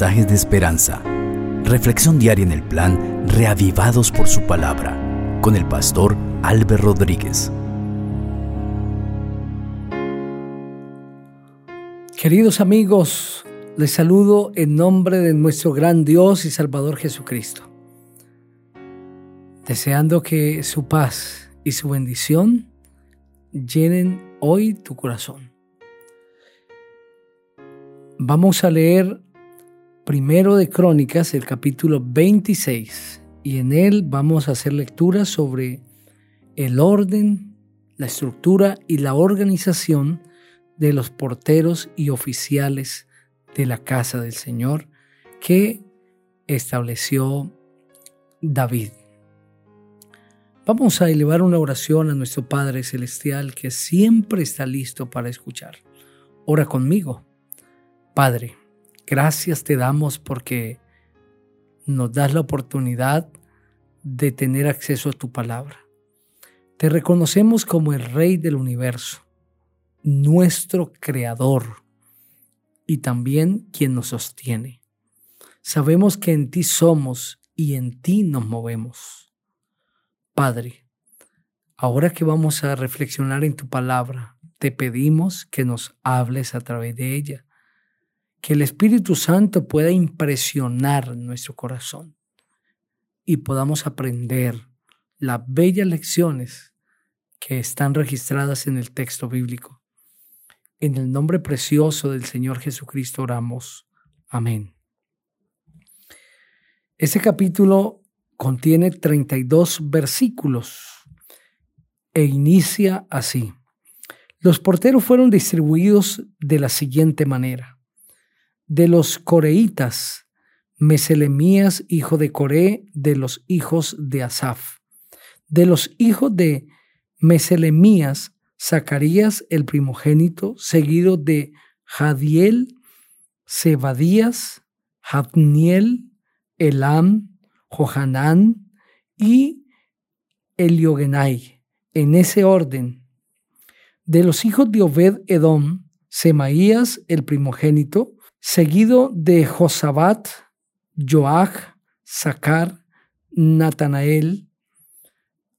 de esperanza. Reflexión diaria en el plan Reavivados por su palabra con el pastor Álvaro Rodríguez. Queridos amigos, les saludo en nombre de nuestro gran Dios y Salvador Jesucristo, deseando que su paz y su bendición llenen hoy tu corazón. Vamos a leer primero de Crónicas, el capítulo 26, y en él vamos a hacer lectura sobre el orden, la estructura y la organización de los porteros y oficiales de la casa del Señor que estableció David. Vamos a elevar una oración a nuestro Padre Celestial que siempre está listo para escuchar. Ora conmigo. Padre, gracias te damos porque nos das la oportunidad de tener acceso a tu palabra. Te reconocemos como el Rey del universo, nuestro Creador y también quien nos sostiene. Sabemos que en ti somos y en ti nos movemos. Padre, ahora que vamos a reflexionar en tu palabra, te pedimos que nos hables a través de ella, que el Espíritu Santo pueda impresionar nuestro corazón y podamos aprender las bellas lecciones que están registradas en el texto bíblico. En el nombre precioso del Señor Jesucristo oramos. Amén. Ese capítulo contiene 32 versículos e inicia así. Los porteros fueron distribuidos de la siguiente manera. De los coreitas, Meselemías, hijo de Coré, de los hijos de Asaf. De los hijos de Meselemías, Zacarías, el primogénito, seguido de Jadiel, Zebadías, Jadniel, Elam, Johanán y Eliogenai, en ese orden. De los hijos de Obed Edom, Semaías el primogénito, seguido de Josabat, Joach, Sacar, Natanael,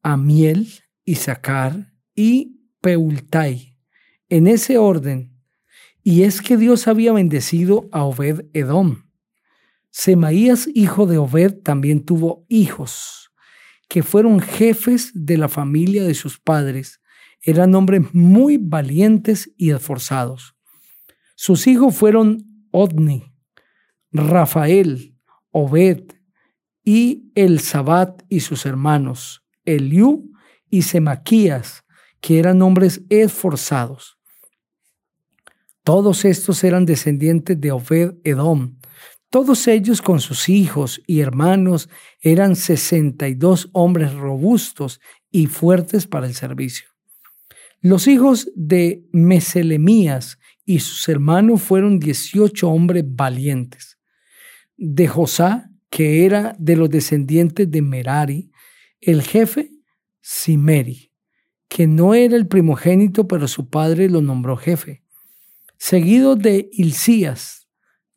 Amiel, Isaacar y Peultai, en ese orden. Y es que Dios había bendecido a Obed Edom Semaías, hijo de Obed, también tuvo hijos, que fueron jefes de la familia de sus padres. Eran hombres muy valientes y esforzados. Sus hijos fueron Odni, Rafael, Obed y El y sus hermanos, Eliú y Semaquías, que eran hombres esforzados. Todos estos eran descendientes de Obed Edom, todos ellos con sus hijos y hermanos eran 62 hombres robustos y fuertes para el servicio. Los hijos de Meselemías y sus hermanos fueron 18 hombres valientes. De Josá, que era de los descendientes de Merari, el jefe, Simeri, que no era el primogénito, pero su padre lo nombró jefe. Seguido de Hilcías,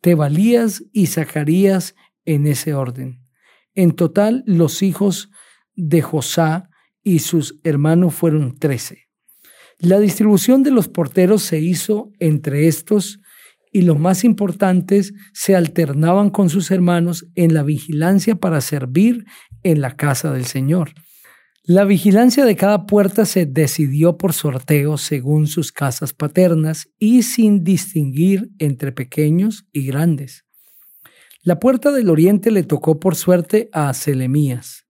Tebalías y Zacarías en ese orden. En total, los hijos de Josá y sus hermanos fueron trece. La distribución de los porteros se hizo entre estos y los más importantes se alternaban con sus hermanos en la vigilancia para servir en la casa del Señor. La vigilancia de cada puerta se decidió por sorteo según sus casas paternas y sin distinguir entre pequeños y grandes. La puerta del oriente le tocó por suerte a Selemías.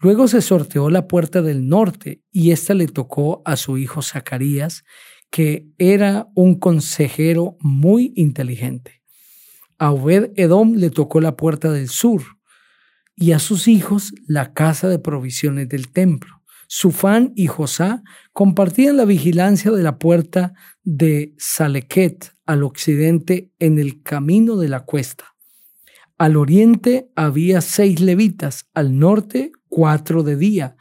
Luego se sorteó la puerta del norte y ésta le tocó a su hijo Zacarías, que era un consejero muy inteligente. A Obed Edom le tocó la puerta del sur y a sus hijos la casa de provisiones del templo. Sufán y Josá compartían la vigilancia de la puerta de Salequet al occidente en el camino de la cuesta. Al oriente había seis levitas, al norte cuatro de día,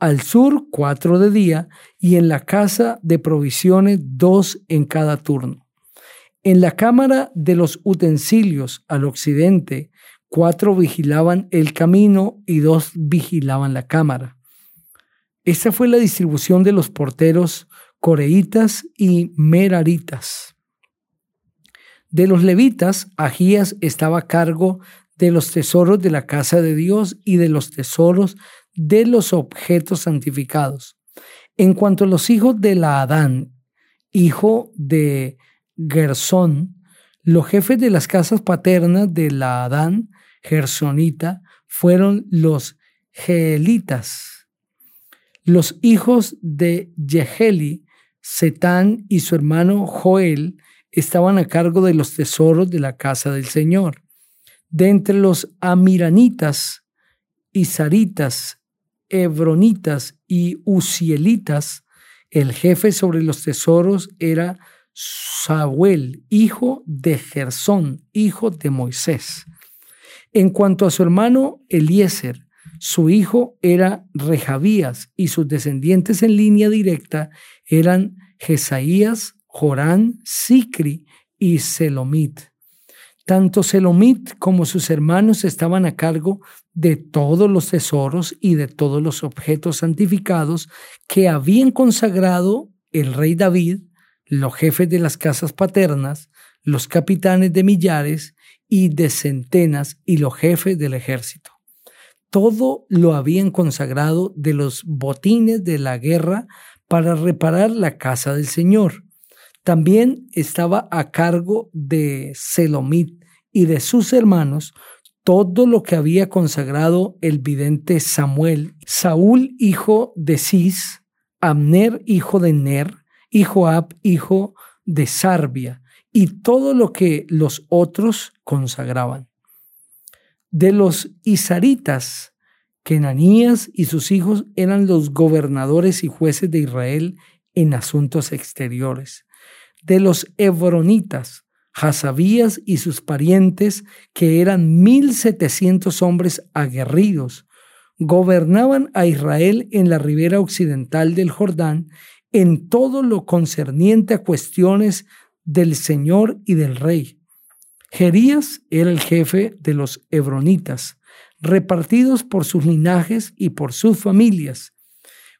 al sur cuatro de día y en la casa de provisiones dos en cada turno. En la cámara de los utensilios al occidente, cuatro vigilaban el camino y dos vigilaban la cámara. Esta fue la distribución de los porteros coreitas y meraritas. De los levitas, Agías estaba a cargo de los tesoros de la casa de Dios y de los tesoros de los objetos santificados. En cuanto a los hijos de la Adán, hijo de Gersón, los jefes de las casas paternas de la Adán, Gersonita, fueron los Geelitas. Los hijos de Yeheli, Setán y su hermano Joel estaban a cargo de los tesoros de la casa del Señor. De entre los amiranitas, isaritas, hebronitas y usielitas, el jefe sobre los tesoros era Samuel, hijo de Gersón, hijo de Moisés. En cuanto a su hermano Eliezer, su hijo era Rejabías y sus descendientes en línea directa eran Jesaías, Jorán, Sicri y Selomit. Tanto Selomit como sus hermanos estaban a cargo de todos los tesoros y de todos los objetos santificados que habían consagrado el rey David, los jefes de las casas paternas, los capitanes de millares y de centenas y los jefes del ejército. Todo lo habían consagrado de los botines de la guerra para reparar la casa del Señor también estaba a cargo de Selomit y de sus hermanos todo lo que había consagrado el vidente Samuel, Saúl hijo de Cis, Abner hijo de Ner, y Joab hijo de Sarbia, y todo lo que los otros consagraban. De los Isaritas, Kenanías y sus hijos eran los gobernadores y jueces de Israel en asuntos exteriores de los Hebronitas, Hasabías y sus parientes, que eran mil setecientos hombres aguerridos, gobernaban a Israel en la ribera occidental del Jordán en todo lo concerniente a cuestiones del Señor y del Rey. Jerías era el jefe de los Hebronitas, repartidos por sus linajes y por sus familias.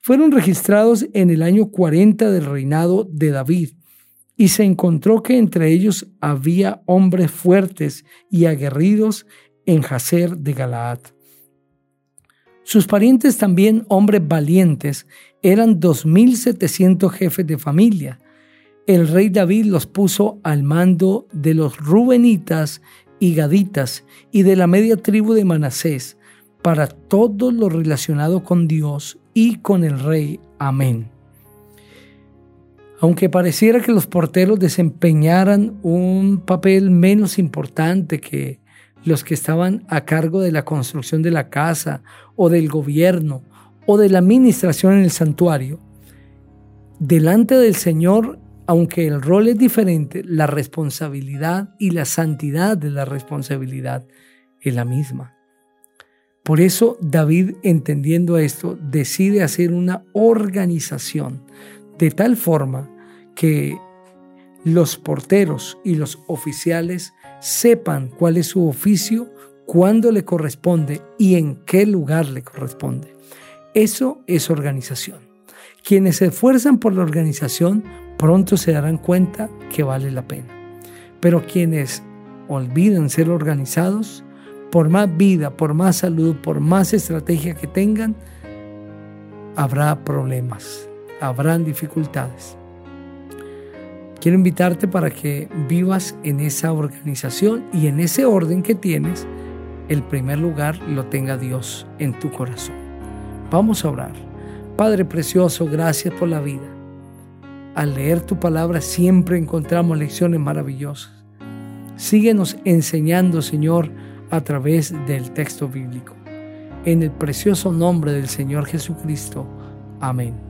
Fueron registrados en el año 40 del reinado de David y se encontró que entre ellos había hombres fuertes y aguerridos en Jacer de Galaad. Sus parientes también, hombres valientes, eran dos mil setecientos jefes de familia. El rey David los puso al mando de los Rubenitas y Gaditas y de la media tribu de Manasés para todo lo relacionado con Dios y con el rey. Amén. Aunque pareciera que los porteros desempeñaran un papel menos importante que los que estaban a cargo de la construcción de la casa o del gobierno o de la administración en el santuario, delante del Señor, aunque el rol es diferente, la responsabilidad y la santidad de la responsabilidad es la misma. Por eso David, entendiendo esto, decide hacer una organización de tal forma que los porteros y los oficiales sepan cuál es su oficio, cuándo le corresponde y en qué lugar le corresponde. Eso es organización. Quienes se esfuerzan por la organización pronto se darán cuenta que vale la pena. Pero quienes olvidan ser organizados, por más vida, por más salud, por más estrategia que tengan, habrá problemas habrán dificultades. Quiero invitarte para que vivas en esa organización y en ese orden que tienes, el primer lugar lo tenga Dios en tu corazón. Vamos a orar. Padre precioso, gracias por la vida. Al leer tu palabra siempre encontramos lecciones maravillosas. Síguenos enseñando, Señor, a través del texto bíblico. En el precioso nombre del Señor Jesucristo. Amén.